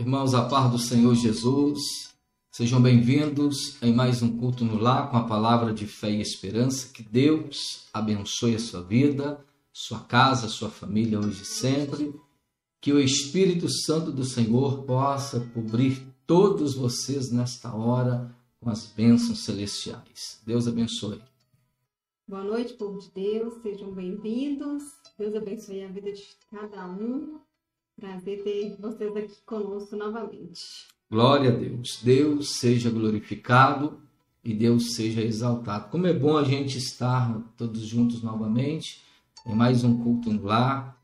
Irmãos, a paz do Senhor Jesus, sejam bem-vindos em mais um culto no lar com a palavra de fé e esperança. Que Deus abençoe a sua vida, sua casa, sua família hoje e sempre. Que o Espírito Santo do Senhor possa cobrir todos vocês nesta hora com as bênçãos celestiais. Deus abençoe. Boa noite, povo de Deus, sejam bem-vindos. Deus abençoe a vida de cada um. Prazer ter vocês aqui conosco novamente. Glória a Deus. Deus seja glorificado e Deus seja exaltado. Como é bom a gente estar todos juntos novamente em mais um culto no lar,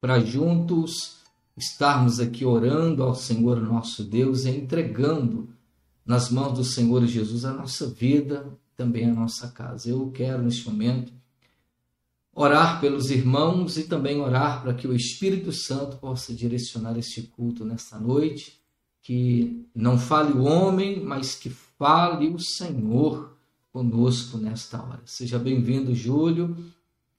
para juntos estarmos aqui orando ao Senhor nosso Deus e entregando nas mãos do Senhor Jesus a nossa vida, também a nossa casa. Eu quero neste momento orar pelos irmãos e também orar para que o Espírito Santo possa direcionar este culto nesta noite, que não fale o homem, mas que fale o Senhor conosco nesta hora. Seja bem-vindo, Júlio,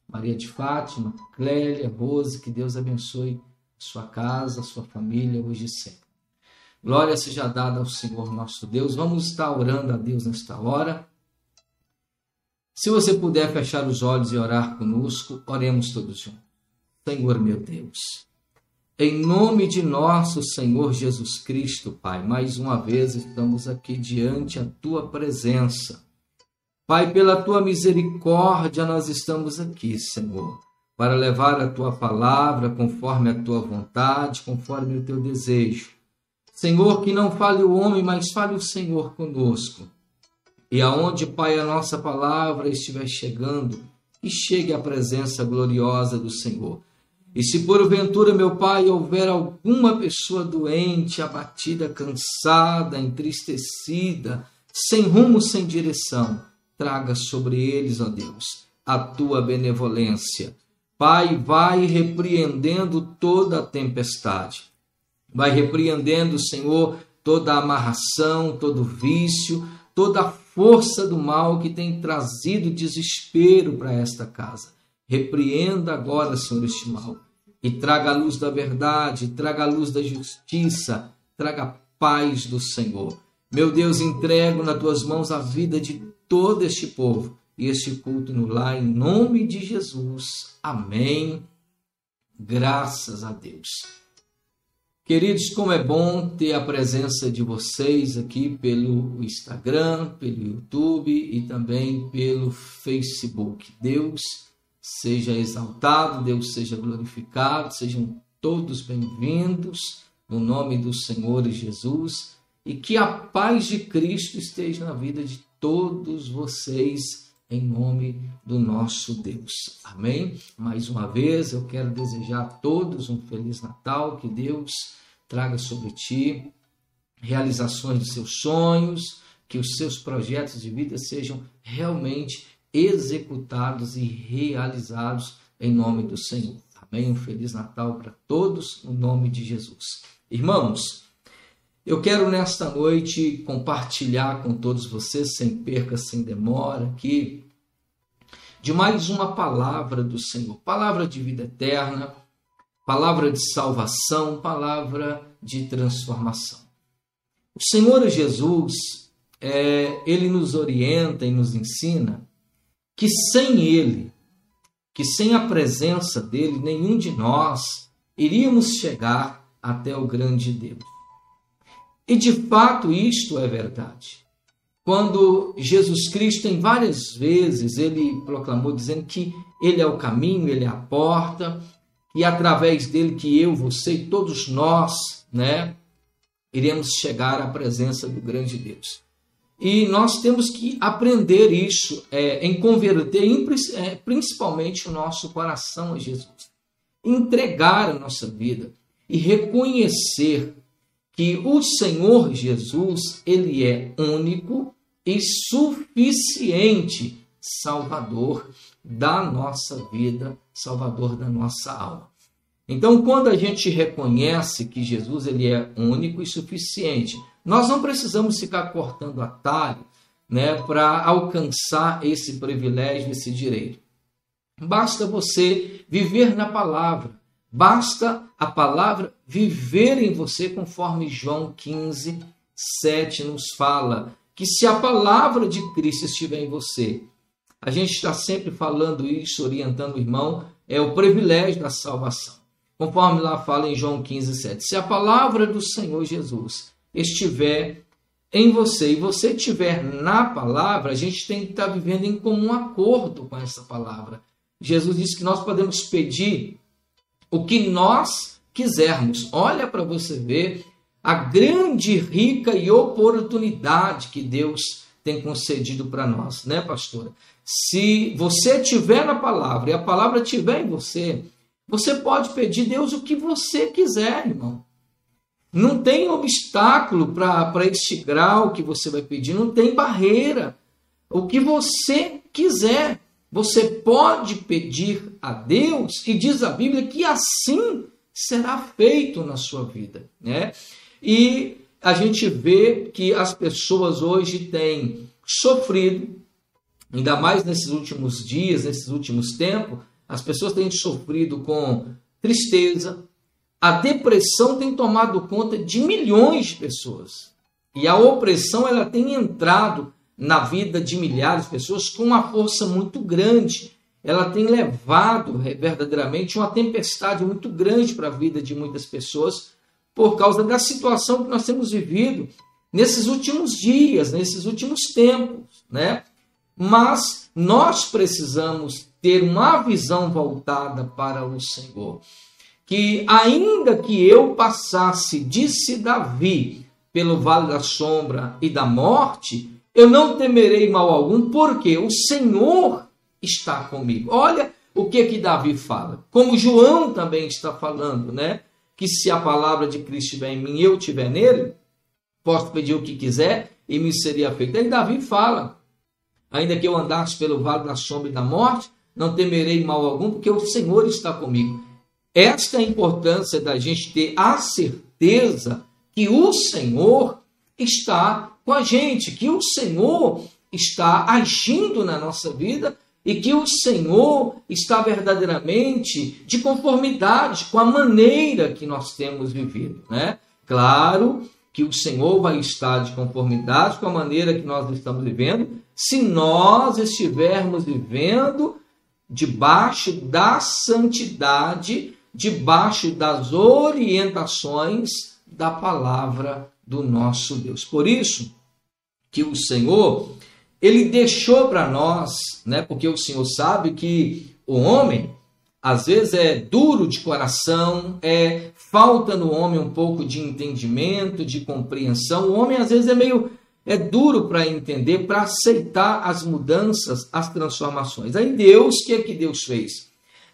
Maria de Fátima, Clélia, Rose, que Deus abençoe sua casa, sua família hoje e sempre. Glória seja dada ao Senhor nosso Deus. Vamos estar orando a Deus nesta hora se você puder fechar os olhos e orar conosco, oremos todos juntos. Senhor meu Deus, em nome de nosso Senhor Jesus Cristo, Pai, mais uma vez estamos aqui diante a tua presença. Pai, pela tua misericórdia, nós estamos aqui, Senhor, para levar a tua palavra conforme a tua vontade, conforme o teu desejo. Senhor, que não fale o homem, mas fale o Senhor conosco e aonde, Pai, a nossa palavra estiver chegando, e chegue à presença gloriosa do Senhor. E se porventura, meu Pai, houver alguma pessoa doente, abatida, cansada, entristecida, sem rumo, sem direção, traga sobre eles, ó Deus, a tua benevolência. Pai, vai repreendendo toda a tempestade. Vai repreendendo, Senhor, toda a amarração, todo vício, toda a força do mal que tem trazido desespero para esta casa. Repreenda agora, Senhor, este mal e traga a luz da verdade, traga a luz da justiça, traga a paz do Senhor. Meu Deus, entrego nas tuas mãos a vida de todo este povo e este culto no lar, em nome de Jesus. Amém. Graças a Deus. Queridos, como é bom ter a presença de vocês aqui pelo Instagram, pelo YouTube e também pelo Facebook. Deus seja exaltado, Deus seja glorificado, sejam todos bem-vindos no nome do Senhor Jesus e que a paz de Cristo esteja na vida de todos vocês em nome do nosso Deus. Amém? Mais uma vez eu quero desejar a todos um feliz Natal, que Deus traga sobre ti realizações de seus sonhos, que os seus projetos de vida sejam realmente executados e realizados em nome do Senhor. Amém? Um feliz Natal para todos, no nome de Jesus. Irmãos, eu quero nesta noite compartilhar com todos vocês, sem perca, sem demora, aqui, de mais uma palavra do Senhor, palavra de vida eterna, palavra de salvação, palavra de transformação. O Senhor Jesus, é, ele nos orienta e nos ensina que sem Ele, que sem a presença dele, nenhum de nós iríamos chegar até o grande Deus. E de fato isto é verdade quando Jesus Cristo, em várias vezes, ele proclamou dizendo que ele é o caminho, ele é a porta, e através dele que eu, você e todos nós, né, iremos chegar à presença do grande Deus. E nós temos que aprender isso é, em converter é, principalmente o nosso coração a Jesus. Entregar a nossa vida e reconhecer que o Senhor Jesus, ele é único e suficiente Salvador da nossa vida, Salvador da nossa alma. Então, quando a gente reconhece que Jesus ele é único e suficiente, nós não precisamos ficar cortando atalho né, para alcançar esse privilégio, esse direito. Basta você viver na palavra, Basta a palavra viver em você, conforme João 15, 7 nos fala. Que se a palavra de Cristo estiver em você, a gente está sempre falando isso, orientando o irmão, é o privilégio da salvação. Conforme lá fala em João 15, 7. Se a palavra do Senhor Jesus estiver em você e você estiver na palavra, a gente tem que estar vivendo em comum acordo com essa palavra. Jesus disse que nós podemos pedir o que nós quisermos. Olha para você ver a grande, rica e oportunidade que Deus tem concedido para nós, né, pastora? Se você tiver na palavra e a palavra tiver em você, você pode pedir Deus o que você quiser, irmão. Não tem obstáculo para este grau que você vai pedir, não tem barreira. O que você quiser, você pode pedir a Deus e diz a Bíblia que assim será feito na sua vida, né? E a gente vê que as pessoas hoje têm sofrido, ainda mais nesses últimos dias, nesses últimos tempos, as pessoas têm sofrido com tristeza, a depressão tem tomado conta de milhões de pessoas. E a opressão ela tem entrado na vida de milhares de pessoas com uma força muito grande. Ela tem levado verdadeiramente uma tempestade muito grande para a vida de muitas pessoas por causa da situação que nós temos vivido nesses últimos dias, nesses últimos tempos, né? Mas nós precisamos ter uma visão voltada para o Senhor que ainda que eu passasse, disse Davi, pelo vale da sombra e da morte, eu não temerei mal algum, porque o Senhor está comigo. Olha o que que Davi fala. Como João também está falando, né? Que se a palavra de Cristo estiver em mim, eu estiver nele, posso pedir o que quiser e me seria feito. Aí Davi fala: ainda que eu andasse pelo vale da sombra e da morte, não temerei mal algum, porque o Senhor está comigo. Esta é a importância da gente ter a certeza que o Senhor está com a gente, que o Senhor está agindo na nossa vida e que o Senhor está verdadeiramente de conformidade com a maneira que nós temos vivido, né? Claro que o Senhor vai estar de conformidade com a maneira que nós estamos vivendo, se nós estivermos vivendo debaixo da santidade debaixo das orientações da palavra do nosso Deus. Por isso que o Senhor, ele deixou para nós, né, porque o Senhor sabe que o homem às vezes é duro de coração, é falta no homem um pouco de entendimento, de compreensão. O homem às vezes é meio é duro para entender, para aceitar as mudanças, as transformações. Aí Deus, o que é que Deus fez?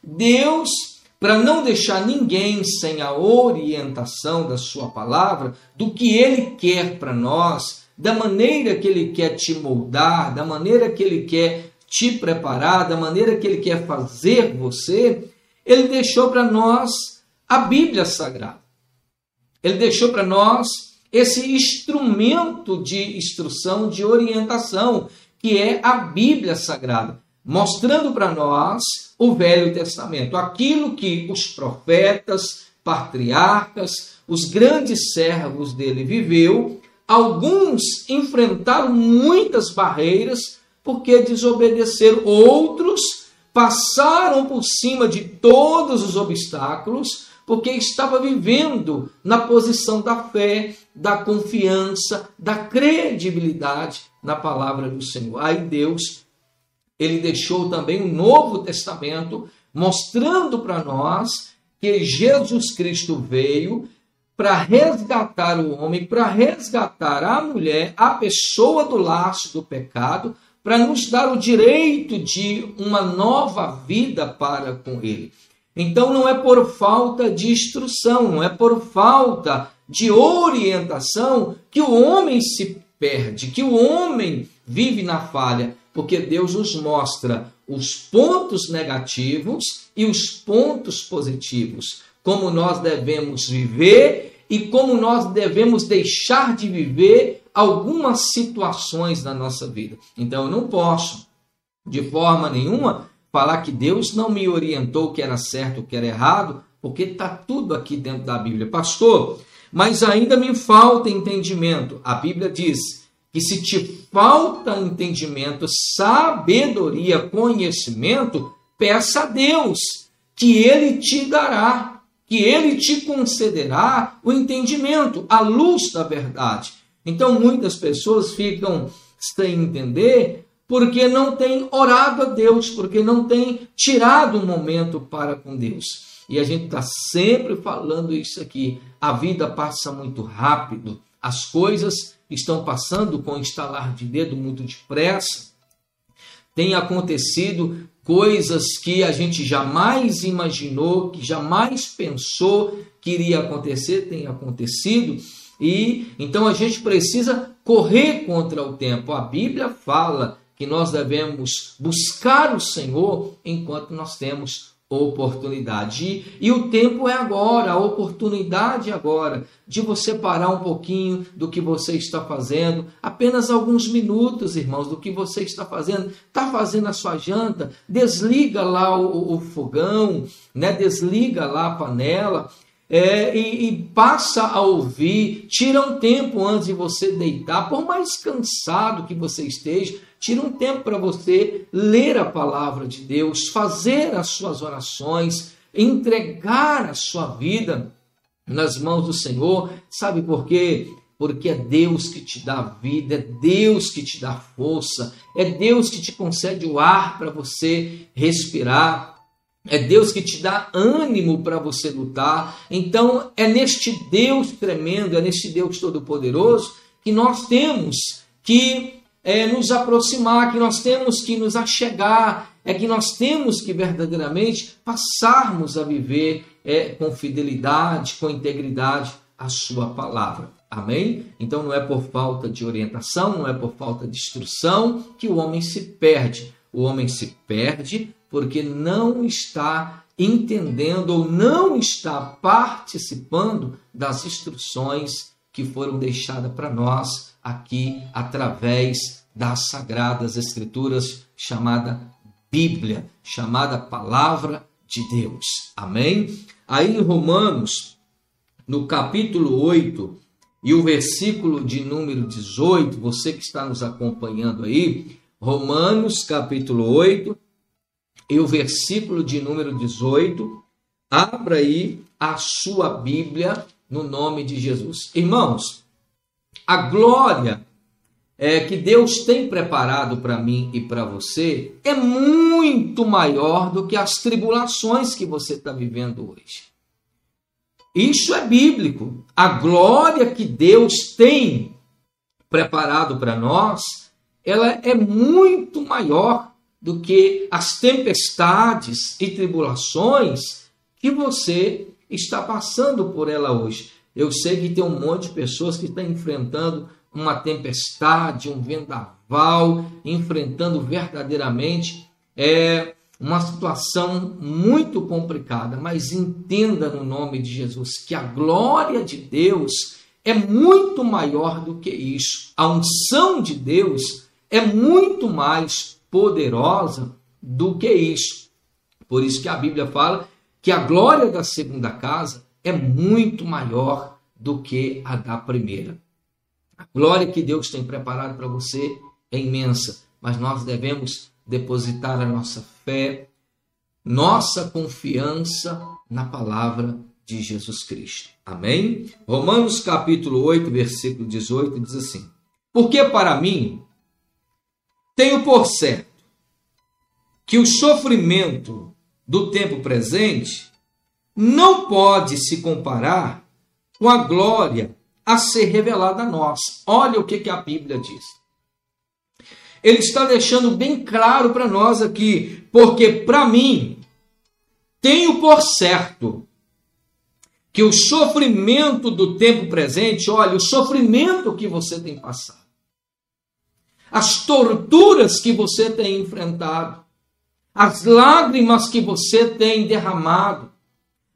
Deus para não deixar ninguém sem a orientação da Sua palavra, do que Ele quer para nós, da maneira que Ele quer te moldar, da maneira que Ele quer te preparar, da maneira que Ele quer fazer você, Ele deixou para nós a Bíblia Sagrada. Ele deixou para nós esse instrumento de instrução, de orientação, que é a Bíblia Sagrada mostrando para nós o Velho Testamento, aquilo que os profetas, patriarcas, os grandes servos dele viveu. Alguns enfrentaram muitas barreiras porque desobedeceram, outros passaram por cima de todos os obstáculos porque estava vivendo na posição da fé, da confiança, da credibilidade na palavra do Senhor. Aí Deus ele deixou também um Novo Testamento mostrando para nós que Jesus Cristo veio para resgatar o homem, para resgatar a mulher, a pessoa do laço do pecado, para nos dar o direito de uma nova vida para com ele. Então não é por falta de instrução, não é por falta de orientação que o homem se perde, que o homem vive na falha, porque Deus nos mostra os pontos negativos e os pontos positivos, como nós devemos viver e como nós devemos deixar de viver algumas situações na nossa vida. Então eu não posso, de forma nenhuma, falar que Deus não me orientou o que era certo, o que era errado, porque está tudo aqui dentro da Bíblia. Pastor, mas ainda me falta entendimento. A Bíblia diz que se te falta entendimento, sabedoria, conhecimento, peça a Deus, que Ele te dará, que Ele te concederá o entendimento, a luz da verdade. Então muitas pessoas ficam sem entender porque não têm orado a Deus, porque não têm tirado um momento para com Deus. E a gente está sempre falando isso aqui. A vida passa muito rápido, as coisas estão passando com instalar de dedo muito depressa. Tem acontecido coisas que a gente jamais imaginou, que jamais pensou que iria acontecer, tem acontecido. E então a gente precisa correr contra o tempo. A Bíblia fala que nós devemos buscar o Senhor enquanto nós temos oportunidade. E, e, o tempo é agora, a oportunidade é agora de você parar um pouquinho do que você está fazendo, apenas alguns minutos, irmãos, do que você está fazendo. Está fazendo a sua janta, desliga lá o, o fogão, né? desliga lá a panela é, e, e, passa a ouvir, tira um tempo antes de você deitar, por mais cansado que você esteja, tira um tempo para você ler a palavra de Deus, fazer as suas orações, entregar a sua vida nas mãos do Senhor. Sabe por quê? Porque é Deus que te dá vida, é Deus que te dá força, é Deus que te concede o ar para você respirar. É Deus que te dá ânimo para você lutar. Então, é neste Deus tremendo, é neste Deus todo-poderoso que nós temos que é, nos aproximar, que nós temos que nos achegar, é que nós temos que verdadeiramente passarmos a viver é, com fidelidade, com integridade a Sua palavra. Amém? Então não é por falta de orientação, não é por falta de instrução que o homem se perde. O homem se perde porque não está entendendo ou não está participando das instruções que foram deixadas para nós aqui através das sagradas escrituras chamada Bíblia, chamada palavra de Deus. Amém? Aí em Romanos, no capítulo 8 e o versículo de número 18, você que está nos acompanhando aí, Romanos capítulo 8 e o versículo de número 18. Abra aí a sua Bíblia no nome de Jesus. Irmãos, a glória é, que Deus tem preparado para mim e para você é muito maior do que as tribulações que você está vivendo hoje. Isso é bíblico. A glória que Deus tem preparado para nós, ela é muito maior do que as tempestades e tribulações que você está passando por ela hoje. Eu sei que tem um monte de pessoas que estão enfrentando uma tempestade, um vendaval, enfrentando verdadeiramente é, uma situação muito complicada, mas entenda no nome de Jesus que a glória de Deus é muito maior do que isso. A unção de Deus é muito mais poderosa do que isso. Por isso que a Bíblia fala que a glória da segunda casa é muito maior do que a da primeira. A glória que Deus tem preparado para você é imensa, mas nós devemos depositar a nossa fé, nossa confiança na palavra de Jesus Cristo. Amém? Romanos capítulo 8, versículo 18 diz assim: Porque para mim tenho por certo que o sofrimento do tempo presente não pode se comparar com a glória a ser revelada a nós. Olha o que, que a Bíblia diz. Ele está deixando bem claro para nós aqui, porque para mim, tenho por certo que o sofrimento do tempo presente, olha, o sofrimento que você tem passado, as torturas que você tem enfrentado, as lágrimas que você tem derramado,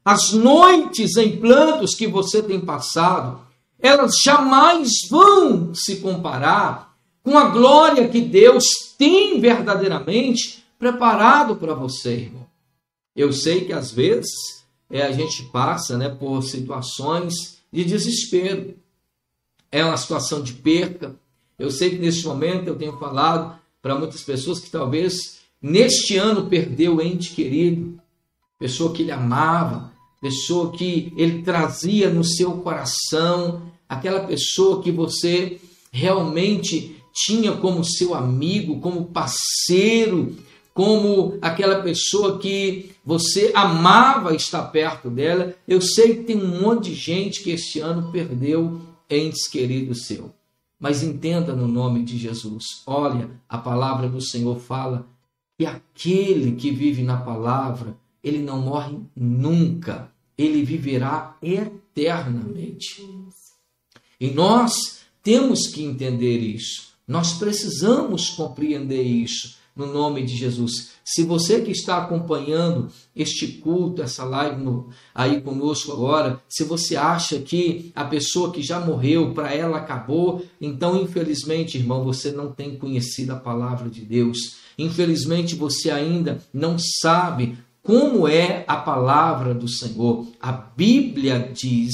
as noites em plantos que você tem passado, elas jamais vão se comparar com a glória que Deus tem verdadeiramente preparado para você, irmão. Eu sei que às vezes é, a gente passa né, por situações de desespero. É uma situação de perca. Eu sei que neste momento eu tenho falado para muitas pessoas que talvez neste ano perdeu o ente querido, pessoa que ele amava, pessoa que ele trazia no seu coração, aquela pessoa que você realmente tinha como seu amigo, como parceiro, como aquela pessoa que você amava estar perto dela. Eu sei que tem um monte de gente que este ano perdeu entes queridos seu. Mas entenda no nome de Jesus. Olha, a palavra do Senhor fala que aquele que vive na palavra, ele não morre nunca ele viverá eternamente. E nós temos que entender isso. Nós precisamos compreender isso no nome de Jesus. Se você que está acompanhando este culto, essa live no, aí conosco agora, se você acha que a pessoa que já morreu, para ela acabou, então infelizmente, irmão, você não tem conhecido a palavra de Deus. Infelizmente você ainda não sabe como é a palavra do Senhor. A Bíblia diz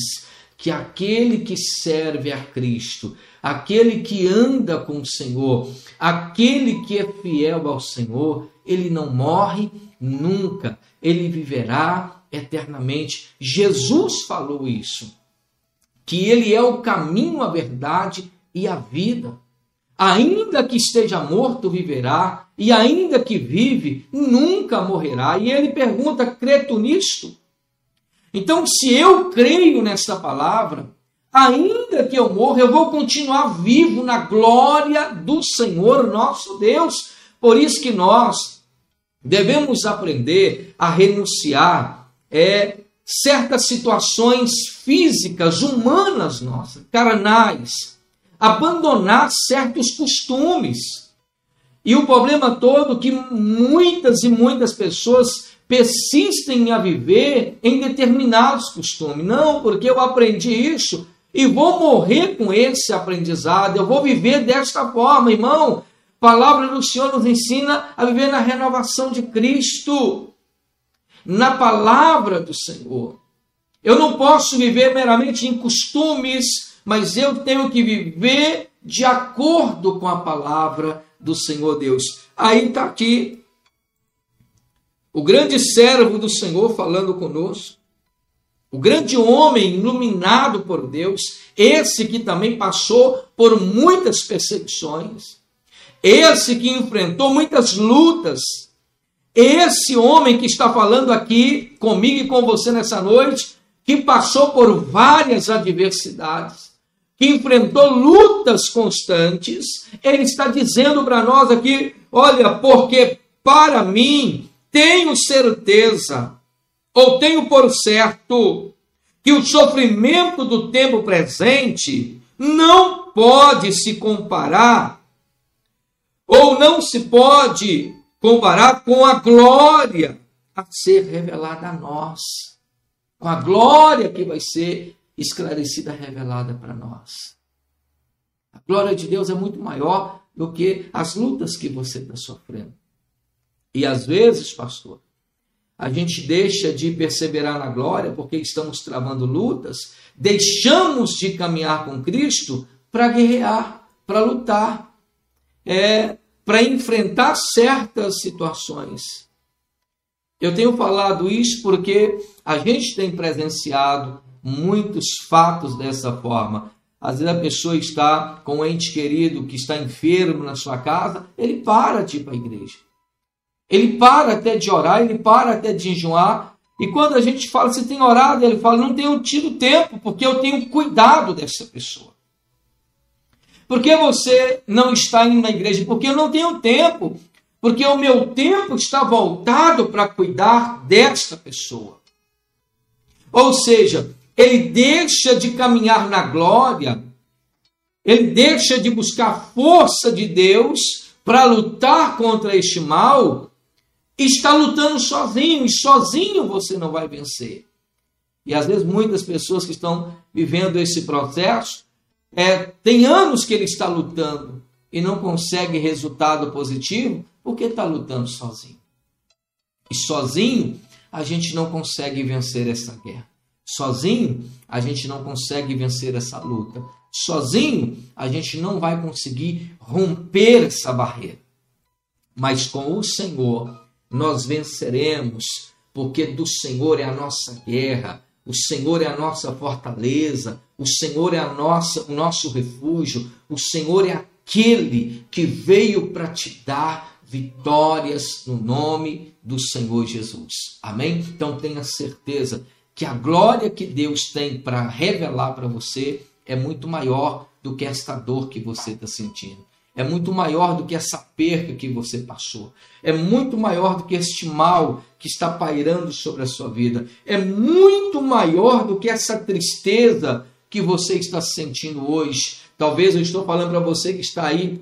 que aquele que serve a Cristo, aquele que anda com o Senhor, aquele que é fiel ao Senhor, ele não morre nunca, ele viverá eternamente. Jesus falou isso, que ele é o caminho, a verdade e a vida. Ainda que esteja morto, viverá, e ainda que vive, nunca morrerá. E ele pergunta: crê tu nisto? Então, se eu creio nessa palavra, ainda que eu morra, eu vou continuar vivo na glória do Senhor nosso Deus. Por isso que nós devemos aprender a renunciar é, certas situações físicas, humanas nossas, carnais abandonar certos costumes. E o problema todo é que muitas e muitas pessoas persistem a viver em determinados costumes. Não, porque eu aprendi isso e vou morrer com esse aprendizado, eu vou viver desta forma, irmão. A palavra do Senhor nos ensina a viver na renovação de Cristo, na palavra do Senhor. Eu não posso viver meramente em costumes mas eu tenho que viver de acordo com a palavra do Senhor Deus. Aí está aqui o grande servo do Senhor falando conosco, o grande homem iluminado por Deus, esse que também passou por muitas perseguições, esse que enfrentou muitas lutas, esse homem que está falando aqui comigo e com você nessa noite, que passou por várias adversidades, que enfrentou lutas constantes, ele está dizendo para nós aqui: olha, porque para mim tenho certeza, ou tenho por certo, que o sofrimento do tempo presente não pode se comparar, ou não se pode comparar com a glória a ser revelada a nós, com a glória que vai ser esclarecida, revelada para nós. A glória de Deus é muito maior do que as lutas que você está sofrendo. E às vezes, pastor, a gente deixa de perseverar na glória porque estamos travando lutas, deixamos de caminhar com Cristo para guerrear, para lutar, é, para enfrentar certas situações. Eu tenho falado isso porque a gente tem presenciado muitos fatos dessa forma. Às vezes a pessoa está com um ente querido que está enfermo na sua casa, ele para de ir para a igreja. Ele para até de orar, ele para até de jejuar. E quando a gente fala, você tem orado? Ele fala, não tenho tido tempo, porque eu tenho cuidado dessa pessoa. Por que você não está indo na igreja? Porque eu não tenho tempo. Porque o meu tempo está voltado para cuidar desta pessoa. Ou seja, ele deixa de caminhar na glória, ele deixa de buscar força de Deus para lutar contra este mal, está lutando sozinho, e sozinho você não vai vencer. E às vezes muitas pessoas que estão vivendo esse processo, é, tem anos que ele está lutando e não consegue resultado positivo, porque está lutando sozinho. E sozinho a gente não consegue vencer essa guerra. Sozinho, a gente não consegue vencer essa luta. Sozinho, a gente não vai conseguir romper essa barreira. Mas com o Senhor, nós venceremos, porque do Senhor é a nossa guerra, o Senhor é a nossa fortaleza, o Senhor é a nossa, o nosso refúgio, o Senhor é aquele que veio para te dar vitórias no nome do Senhor Jesus. Amém? Então tenha certeza que a glória que Deus tem para revelar para você é muito maior do que esta dor que você está sentindo. É muito maior do que essa perca que você passou. É muito maior do que este mal que está pairando sobre a sua vida. É muito maior do que essa tristeza que você está sentindo hoje. Talvez eu estou falando para você que está aí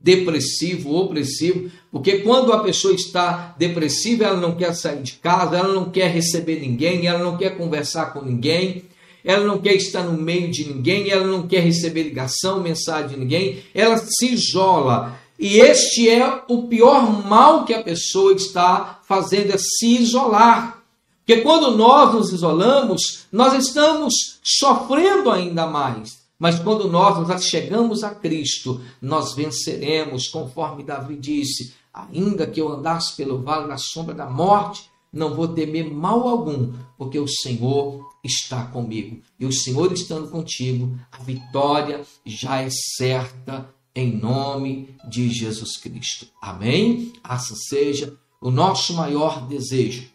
depressivo, opressivo, porque quando a pessoa está depressiva, ela não quer sair de casa, ela não quer receber ninguém, ela não quer conversar com ninguém, ela não quer estar no meio de ninguém, ela não quer receber ligação, mensagem de ninguém, ela se isola. E este é o pior mal que a pessoa está fazendo, é se isolar. Porque quando nós nos isolamos, nós estamos sofrendo ainda mais. Mas quando nós nos chegamos a Cristo, nós venceremos, conforme Davi disse: ainda que eu andasse pelo vale da sombra da morte, não vou temer mal algum, porque o Senhor está comigo. E o Senhor estando contigo, a vitória já é certa em nome de Jesus Cristo. Amém? Assim seja. O nosso maior desejo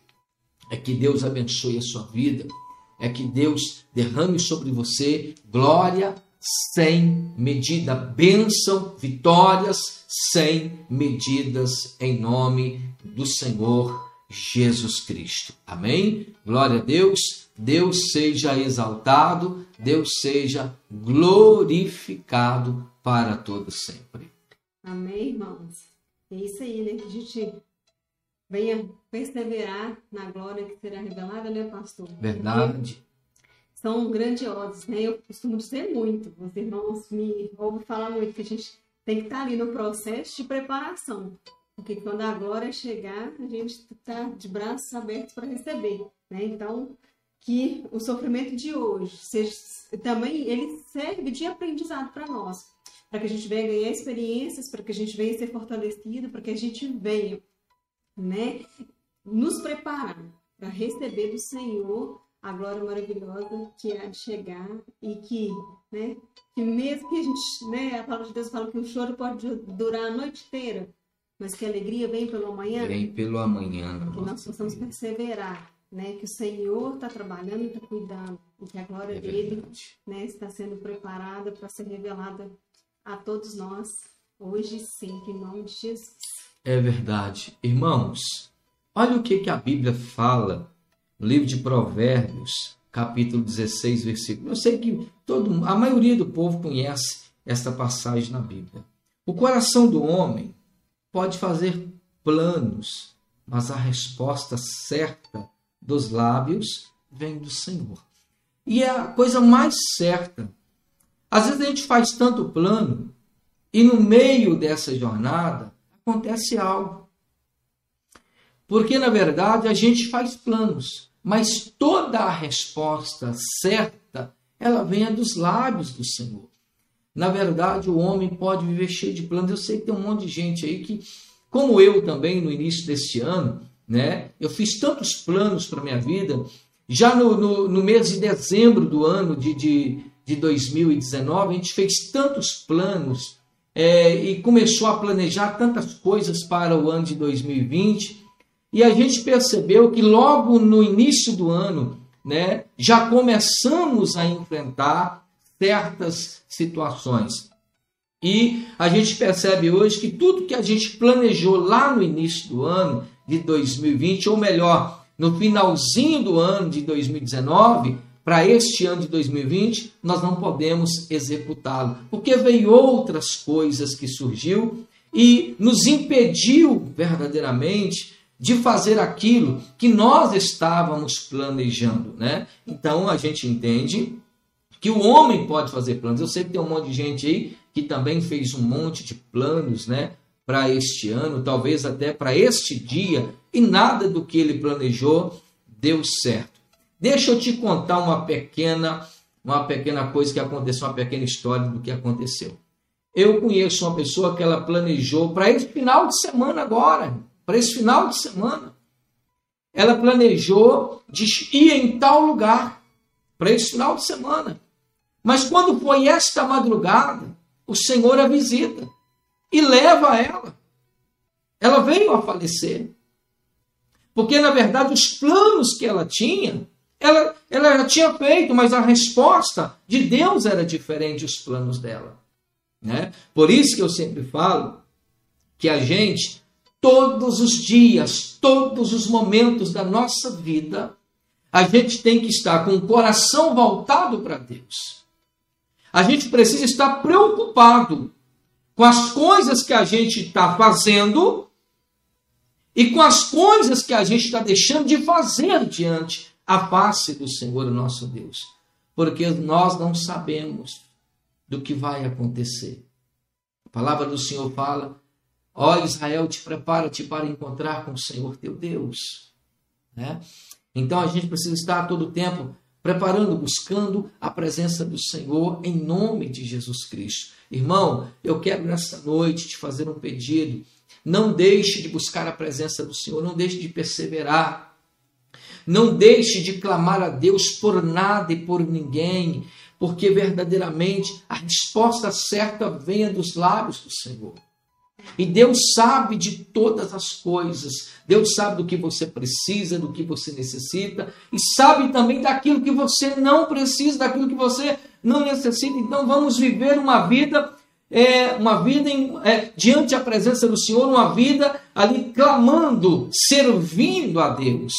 é que Deus abençoe a sua vida, é que Deus derrame sobre você glória sem medida, bênção, vitórias sem medidas, em nome do Senhor Jesus Cristo. Amém? Glória a Deus. Deus seja exaltado, Deus seja glorificado para todo sempre. Amém, irmãos. É isso aí, né? Que a gente venha perseverar na glória que será revelada, né, pastor? Verdade. Porque são grandiosos, né? Eu costumo dizer muito, os irmãos me ouvem falar muito que a gente tem que estar ali no processo de preparação. Porque quando a glória chegar, a gente está de braços abertos para receber. Né? Então, que o sofrimento de hoje seja, também ele serve de aprendizado para nós. Para que a gente venha ganhar experiências, para que a gente venha ser fortalecido, para que a gente venha né, nos preparar para receber do Senhor a glória maravilhosa que há de chegar e que, né, que mesmo que a gente, né, a palavra de Deus fala que o choro pode durar a noite inteira, mas que a alegria vem pelo amanhã. Vem pelo amanhã. Que nós possamos perseverar, né? Que o Senhor está trabalhando e está cuidando. E que a glória é dele né, está sendo preparada para ser revelada a todos nós, hoje e sempre, em nome de Jesus. É verdade. Irmãos, olha o que, que a Bíblia fala no livro de Provérbios, capítulo 16, versículo. Eu sei que todo, a maioria do povo conhece esta passagem na Bíblia. O coração do homem pode fazer planos, mas a resposta certa dos lábios vem do Senhor. E é a coisa mais certa. Às vezes a gente faz tanto plano e no meio dessa jornada acontece algo. Porque na verdade a gente faz planos, mas toda a resposta certa ela vem dos lábios do Senhor. Na verdade, o homem pode viver cheio de planos. Eu sei que tem um monte de gente aí que, como eu também no início deste ano, né? Eu fiz tantos planos para minha vida. Já no, no, no, mês de dezembro do ano de, de, de 2019, a gente fez tantos planos é, e começou a planejar tantas coisas para o ano de 2020. E a gente percebeu que logo no início do ano, né, já começamos a enfrentar certas situações. E a gente percebe hoje que tudo que a gente planejou lá no início do ano de 2020, ou melhor, no finalzinho do ano de 2019, para este ano de 2020, nós não podemos executá-lo, porque veio outras coisas que surgiu e nos impediu verdadeiramente de fazer aquilo que nós estávamos planejando, né? Então a gente entende que o homem pode fazer planos. Eu sei que tem um monte de gente aí que também fez um monte de planos, né, para este ano, talvez até para este dia, e nada do que ele planejou deu certo. Deixa eu te contar uma pequena, uma pequena coisa que aconteceu, uma pequena história do que aconteceu. Eu conheço uma pessoa que ela planejou para esse final de semana agora, para esse final de semana. Ela planejou de ir em tal lugar para esse final de semana. Mas quando foi esta madrugada, o Senhor a visita e leva ela. Ela veio a falecer. Porque, na verdade, os planos que ela tinha, ela, ela tinha feito, mas a resposta de Deus era diferente dos planos dela. Né? Por isso que eu sempre falo que a gente, todos os dias, todos os momentos da nossa vida, a gente tem que estar com o coração voltado para Deus. A gente precisa estar preocupado com as coisas que a gente está fazendo e com as coisas que a gente está deixando de fazer diante a face do Senhor nosso Deus. Porque nós não sabemos do que vai acontecer. A palavra do Senhor fala: Ó Israel, te prepara-te para encontrar com o Senhor teu Deus. Né? Então a gente precisa estar a todo tempo preparando, buscando a presença do Senhor em nome de Jesus Cristo. Irmão, eu quero nesta noite te fazer um pedido. Não deixe de buscar a presença do Senhor, não deixe de perseverar. Não deixe de clamar a Deus por nada e por ninguém, porque verdadeiramente a resposta certa venha dos lábios do Senhor. E Deus sabe de todas as coisas. Deus sabe do que você precisa, do que você necessita, e sabe também daquilo que você não precisa, daquilo que você não necessita. Então vamos viver uma vida, é, uma vida em, é, diante da presença do Senhor, uma vida ali clamando, servindo a Deus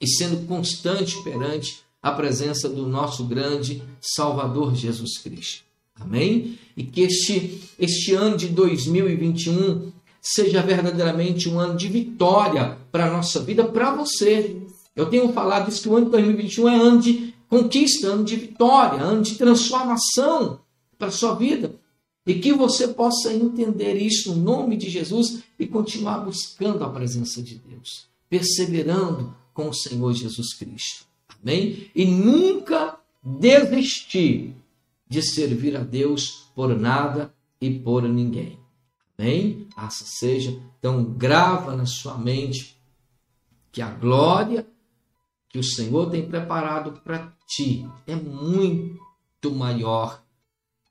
e sendo constante perante a presença do nosso grande Salvador Jesus Cristo. Amém? E que este, este ano de 2021 seja verdadeiramente um ano de vitória para a nossa vida, para você. Eu tenho falado isso que o ano de 2021 é ano de conquista, ano de vitória, ano de transformação para a sua vida. E que você possa entender isso no nome de Jesus e continuar buscando a presença de Deus, perseverando com o Senhor Jesus Cristo. Amém? E nunca desistir de servir a Deus por nada e por ninguém. Amém? Assim seja. Então, grava na sua mente que a glória que o Senhor tem preparado para ti é muito maior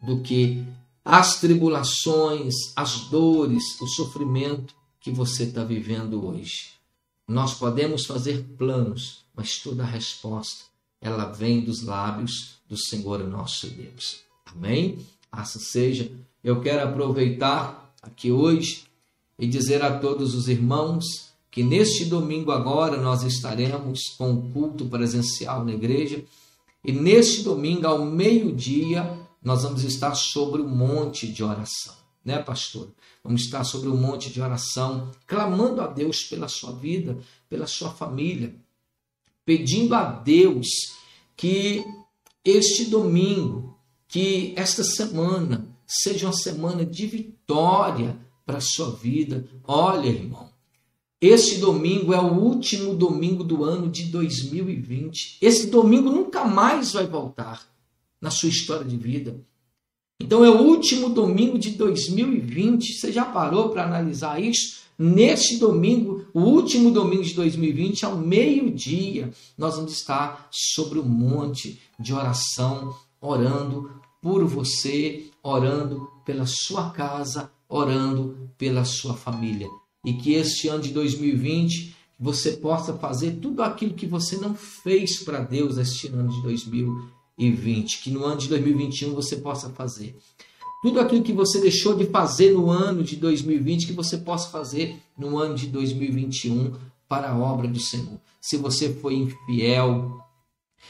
do que as tribulações, as dores, o sofrimento que você está vivendo hoje. Nós podemos fazer planos, mas toda a resposta ela vem dos lábios do Senhor nosso Deus. Amém? Assim seja. Eu quero aproveitar aqui hoje e dizer a todos os irmãos que neste domingo agora nós estaremos com o culto presencial na igreja e neste domingo ao meio-dia nós vamos estar sobre o monte de oração, né, pastor? Vamos estar sobre o monte de oração, clamando a Deus pela sua vida, pela sua família, pedindo a Deus que este domingo, que esta semana seja uma semana de vitória para a sua vida. Olha, irmão, este domingo é o último domingo do ano de 2020. Esse domingo nunca mais vai voltar na sua história de vida. Então é o último domingo de 2020. Você já parou para analisar isso? Neste domingo, o último domingo de 2020, ao meio-dia, nós vamos estar sobre o monte de oração, orando por você, orando pela sua casa, orando pela sua família. E que este ano de 2020 você possa fazer tudo aquilo que você não fez para Deus este ano de 2020, que no ano de 2021 você possa fazer. Tudo aquilo que você deixou de fazer no ano de 2020, que você possa fazer no ano de 2021 para a obra do Senhor. Se você foi infiel,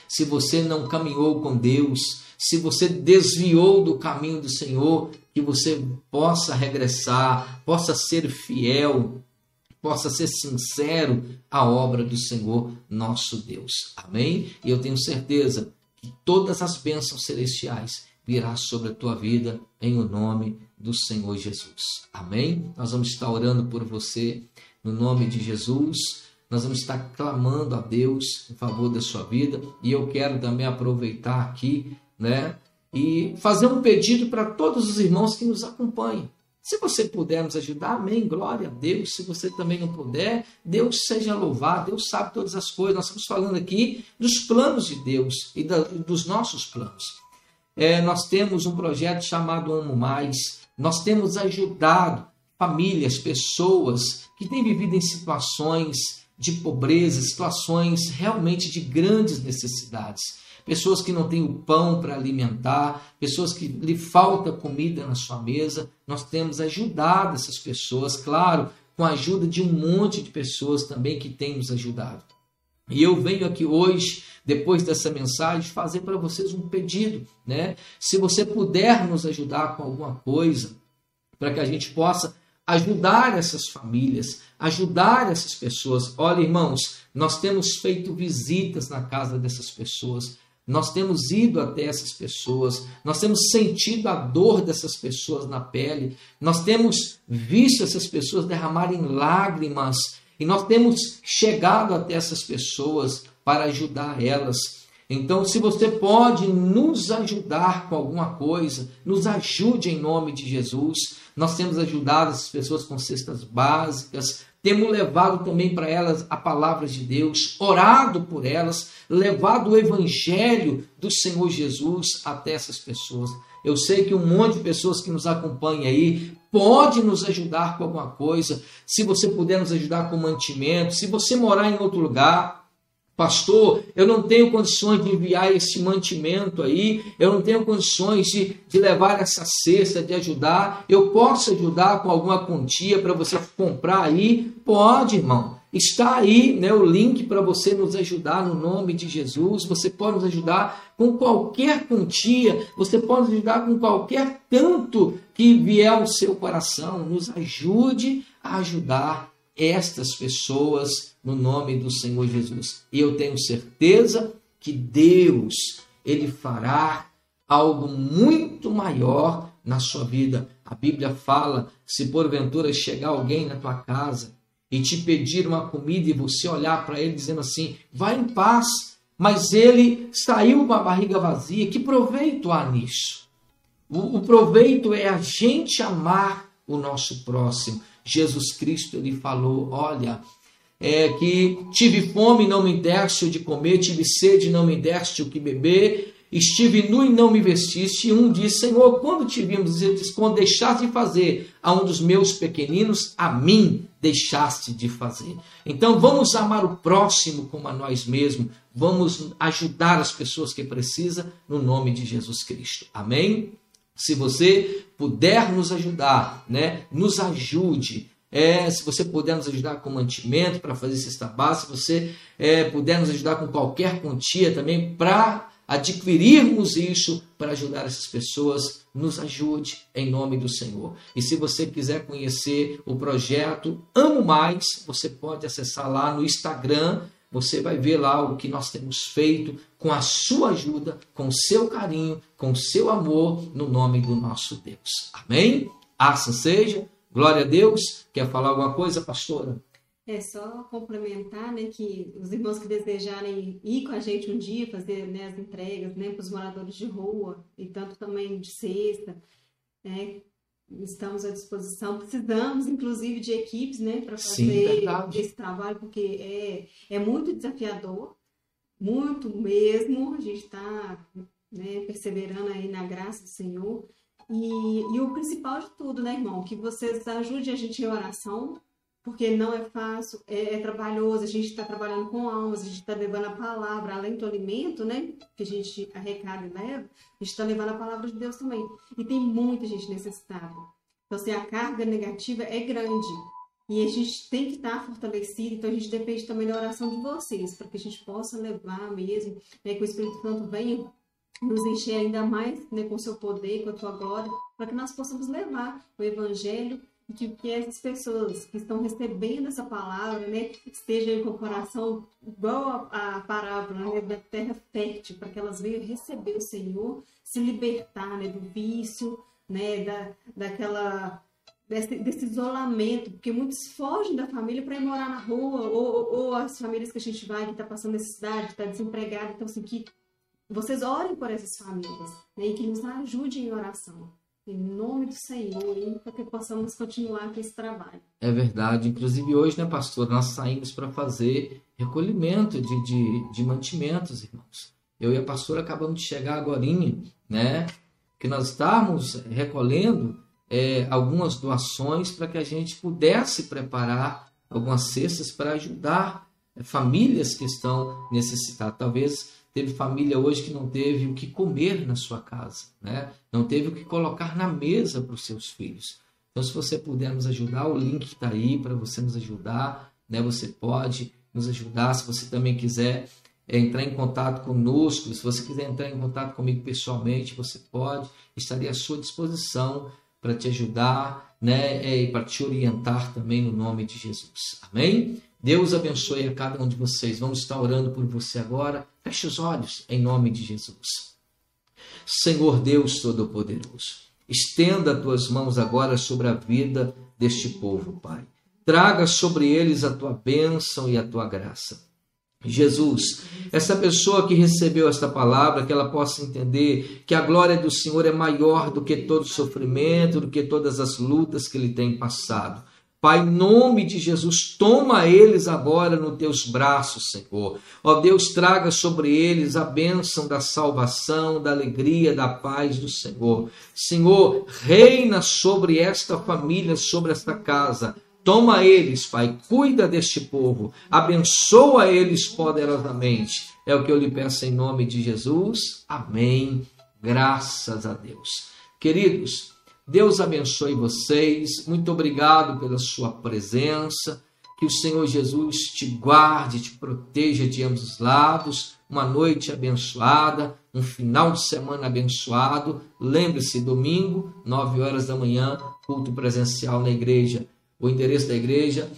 se você não caminhou com Deus, se você desviou do caminho do Senhor, que você possa regressar, possa ser fiel, possa ser sincero à obra do Senhor nosso Deus. Amém? E eu tenho certeza todas as bênçãos celestiais virá sobre a tua vida em o nome do Senhor Jesus. Amém? Nós vamos estar orando por você no nome de Jesus. Nós vamos estar clamando a Deus em favor da sua vida e eu quero também aproveitar aqui, né, e fazer um pedido para todos os irmãos que nos acompanham. Se você puder nos ajudar, amém, glória a Deus. Se você também não puder, Deus seja louvado, Deus sabe todas as coisas. Nós estamos falando aqui dos planos de Deus e da, dos nossos planos. É, nós temos um projeto chamado Amo Mais. Nós temos ajudado famílias, pessoas que têm vivido em situações de pobreza, situações realmente de grandes necessidades pessoas que não têm o pão para alimentar, pessoas que lhe falta comida na sua mesa. Nós temos ajudado essas pessoas, claro, com a ajuda de um monte de pessoas também que têm nos ajudado. E eu venho aqui hoje, depois dessa mensagem, fazer para vocês um pedido, né? Se você puder nos ajudar com alguma coisa, para que a gente possa ajudar essas famílias, ajudar essas pessoas. Olha, irmãos, nós temos feito visitas na casa dessas pessoas. Nós temos ido até essas pessoas, nós temos sentido a dor dessas pessoas na pele, nós temos visto essas pessoas derramarem lágrimas e nós temos chegado até essas pessoas para ajudar elas. Então, se você pode nos ajudar com alguma coisa, nos ajude em nome de Jesus. Nós temos ajudado essas pessoas com cestas básicas, temos levado também para elas a palavra de Deus, orado por elas, levado o evangelho do Senhor Jesus até essas pessoas. Eu sei que um monte de pessoas que nos acompanham aí pode nos ajudar com alguma coisa. Se você puder nos ajudar com mantimento, se você morar em outro lugar, Pastor, eu não tenho condições de enviar esse mantimento aí, eu não tenho condições de, de levar essa cesta, de ajudar. Eu posso ajudar com alguma quantia para você comprar aí? Pode, irmão. Está aí né, o link para você nos ajudar no nome de Jesus. Você pode nos ajudar com qualquer quantia, você pode nos ajudar com qualquer tanto que vier ao seu coração. Nos ajude a ajudar estas pessoas no nome do Senhor Jesus. E eu tenho certeza que Deus, ele fará algo muito maior na sua vida. A Bíblia fala: se porventura chegar alguém na tua casa e te pedir uma comida e você olhar para ele dizendo assim: vai em paz, mas ele saiu com a barriga vazia, que proveito há nisso? O, o proveito é a gente amar o nosso próximo. Jesus Cristo ele falou: Olha, é que tive fome e não me deste o de comer, tive sede e não me deste o que beber, estive nu e não me vestiste. E um disse: Senhor, quando te vimos? Quando deixaste de fazer a um dos meus pequeninos, a mim deixaste de fazer. Então vamos amar o próximo como a nós mesmos, vamos ajudar as pessoas que precisam no nome de Jesus Cristo. Amém? Se você puder nos ajudar, né? Nos ajude. É, se você puder nos ajudar com mantimento para fazer cesta básica, se você é, puder nos ajudar com qualquer quantia também para adquirirmos isso para ajudar essas pessoas, nos ajude em nome do Senhor. E se você quiser conhecer o projeto Amo Mais, você pode acessar lá no Instagram você vai ver lá o que nós temos feito com a sua ajuda, com o seu carinho, com o seu amor, no nome do nosso Deus. Amém? Assim seja. Glória a Deus. Quer falar alguma coisa, pastora? É só complementar, né, que os irmãos que desejarem ir com a gente um dia fazer né, as entregas, né, para os moradores de rua e tanto também de cesta, né, estamos à disposição. Precisamos, inclusive, de equipes né, para fazer Sim, esse trabalho, porque é, é muito desafiador, muito mesmo. A gente está né, perseverando aí na graça do Senhor. E, e o principal de tudo, né, irmão? Que vocês ajudem a gente em oração, porque não é fácil, é, é trabalhoso, a gente está trabalhando com almas, a gente está levando a palavra, além do alimento, né, que a gente arrecada e leva, a gente está levando a palavra de Deus também. E tem muita gente necessitada. Então, assim, a carga negativa é grande. E a gente tem que estar fortalecido, então a gente depende também da oração de vocês, para que a gente possa levar mesmo, né, que o Espírito Santo venha nos encher ainda mais né, com o seu poder, com a tua glória, para que nós possamos levar o Evangelho de que essas pessoas que estão recebendo essa palavra, né, estejam com o coração igual a, a parábola né, da terra fértil, para que elas venham receber o Senhor, se libertar né, do vício, né, da, daquela desse, desse isolamento, porque muitos fogem da família para ir morar na rua, ou, ou, as famílias que a gente vai, que está passando necessidade, está desempregado, então assim, que vocês orem por essas famílias, né, e que nos ajudem em oração. Em nome do Senhor, para que possamos continuar com esse trabalho. É verdade. Inclusive hoje, né, pastor, nós saímos para fazer recolhimento de, de, de mantimentos, irmãos. Eu e a pastora acabamos de chegar agora, né? Que nós estávamos recolhendo é, algumas doações para que a gente pudesse preparar algumas cestas para ajudar é, famílias que estão necessitadas. Talvez teve família hoje que não teve o que comer na sua casa, né? não teve o que colocar na mesa para os seus filhos. Então, se você puder nos ajudar, o link está aí para você nos ajudar. Né? Você pode nos ajudar. Se você também quiser é, entrar em contato conosco, se você quiser entrar em contato comigo pessoalmente, você pode. Estarei à sua disposição para te ajudar, né, é, e para te orientar também no nome de Jesus. Amém? Deus abençoe a cada um de vocês. Vamos estar orando por você agora. Feche os olhos em nome de Jesus. Senhor Deus Todo-Poderoso, estenda as tuas mãos agora sobre a vida deste povo, Pai. Traga sobre eles a tua bênção e a tua graça. Jesus, essa pessoa que recebeu esta palavra, que ela possa entender que a glória do Senhor é maior do que todo sofrimento, do que todas as lutas que ele tem passado. Pai, em nome de Jesus, toma eles agora nos teus braços, Senhor. Ó Deus, traga sobre eles a bênção da salvação, da alegria, da paz do Senhor. Senhor, reina sobre esta família, sobre esta casa Toma eles, Pai, cuida deste povo, abençoa eles poderosamente. É o que eu lhe peço em nome de Jesus. Amém. Graças a Deus. Queridos, Deus abençoe vocês. Muito obrigado pela sua presença. Que o Senhor Jesus te guarde, te proteja de ambos os lados. Uma noite abençoada, um final de semana abençoado. Lembre-se, domingo, nove horas da manhã, culto presencial na igreja o endereço da igreja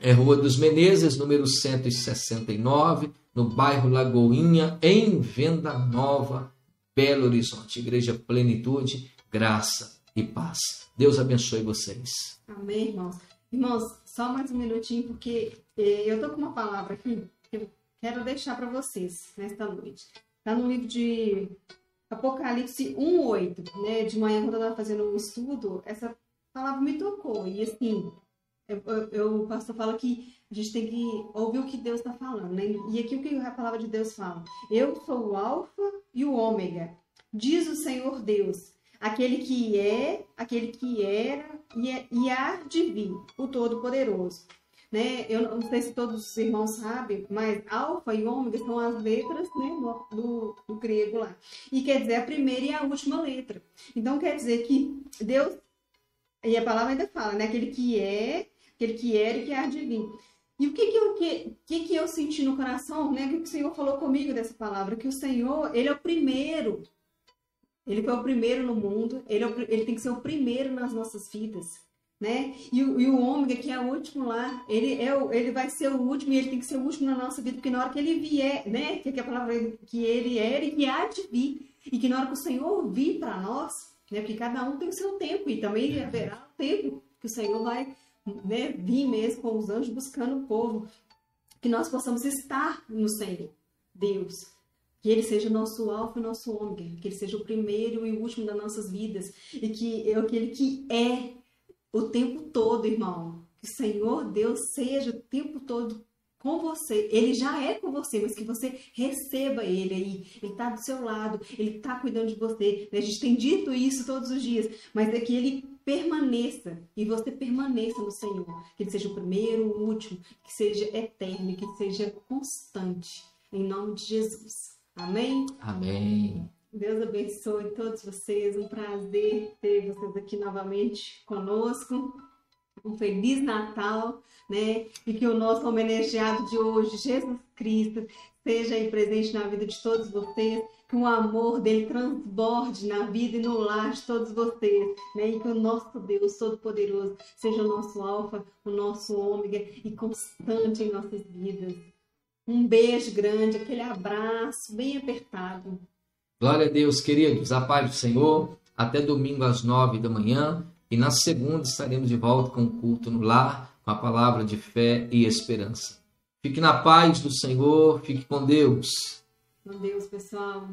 é Rua dos Menezes, número 169, no bairro Lagoinha, em Venda Nova, Belo Horizonte. Igreja Plenitude, Graça e Paz. Deus abençoe vocês. Amém, irmãos. Irmãos, só mais um minutinho, porque eh, eu tô com uma palavra aqui que eu quero deixar para vocês nesta noite. Está no livro de Apocalipse 1:8, né? De manhã quando eu estava fazendo um estudo, essa palavra me tocou. E assim, eu, o pastor fala que a gente tem que ouvir o que Deus está falando, né? E aqui o que a palavra de Deus fala? Eu sou o Alfa e o Ômega, diz o Senhor Deus, aquele que é, aquele que era e, é, e há de vir, o Todo-Poderoso. Né? Eu não sei se todos os irmãos sabem, mas alfa e ômega são as letras né, do, do grego lá. E quer dizer a primeira e a última letra. Então quer dizer que Deus e a palavra ainda fala, né? Aquele que é, aquele que era e que há de vir. E o que que eu, que, que, que eu senti no coração, né? O que, o Senhor falou comigo dessa palavra? Que o Senhor, Ele é o primeiro. Ele foi o primeiro no mundo. Ele, é o, ele tem que ser o primeiro nas nossas vidas. Né? E, o, e o ômega, que é o último lá, ele, é o, ele vai ser o último e ele tem que ser o último na nossa vida, porque na hora que ele vier, né? Que, que a palavra que ele era e que há de vir, e que na hora que o Senhor vir para nós, né? Porque cada um tem o seu tempo e também haverá o tempo que o Senhor vai né, vir mesmo com os anjos buscando o povo. Que nós possamos estar no Senhor, Deus. Que Ele seja o nosso alfa e nosso ômega. Que Ele seja o primeiro e o último das nossas vidas. E que é aquele que é o tempo todo, irmão. Que o Senhor Deus seja o tempo todo com você. Ele já é com você, mas que você receba ele aí. Ele está do seu lado, ele está cuidando de você. A gente tem dito isso todos os dias, mas é que ele permaneça e você permaneça no Senhor. Que ele seja o primeiro, o último, que seja eterno, que seja constante. Em nome de Jesus. Amém? Amém. Deus abençoe todos vocês. Um prazer ter vocês aqui novamente conosco um feliz Natal, né? E que o nosso homenageado de hoje, Jesus Cristo, seja aí presente na vida de todos vocês, que o amor dele transborde na vida e no lar de todos vocês, né? E que o nosso Deus Todo-Poderoso seja o nosso alfa, o nosso ômega e constante em nossas vidas. Um beijo grande, aquele abraço bem apertado. Glória a Deus, queridos. A paz do Senhor. Até domingo às nove da manhã E na segunda estaremos de volta com o culto no lar, com a palavra de fé e esperança. Fique na paz do Senhor, fique com Deus. Com Deus, pessoal.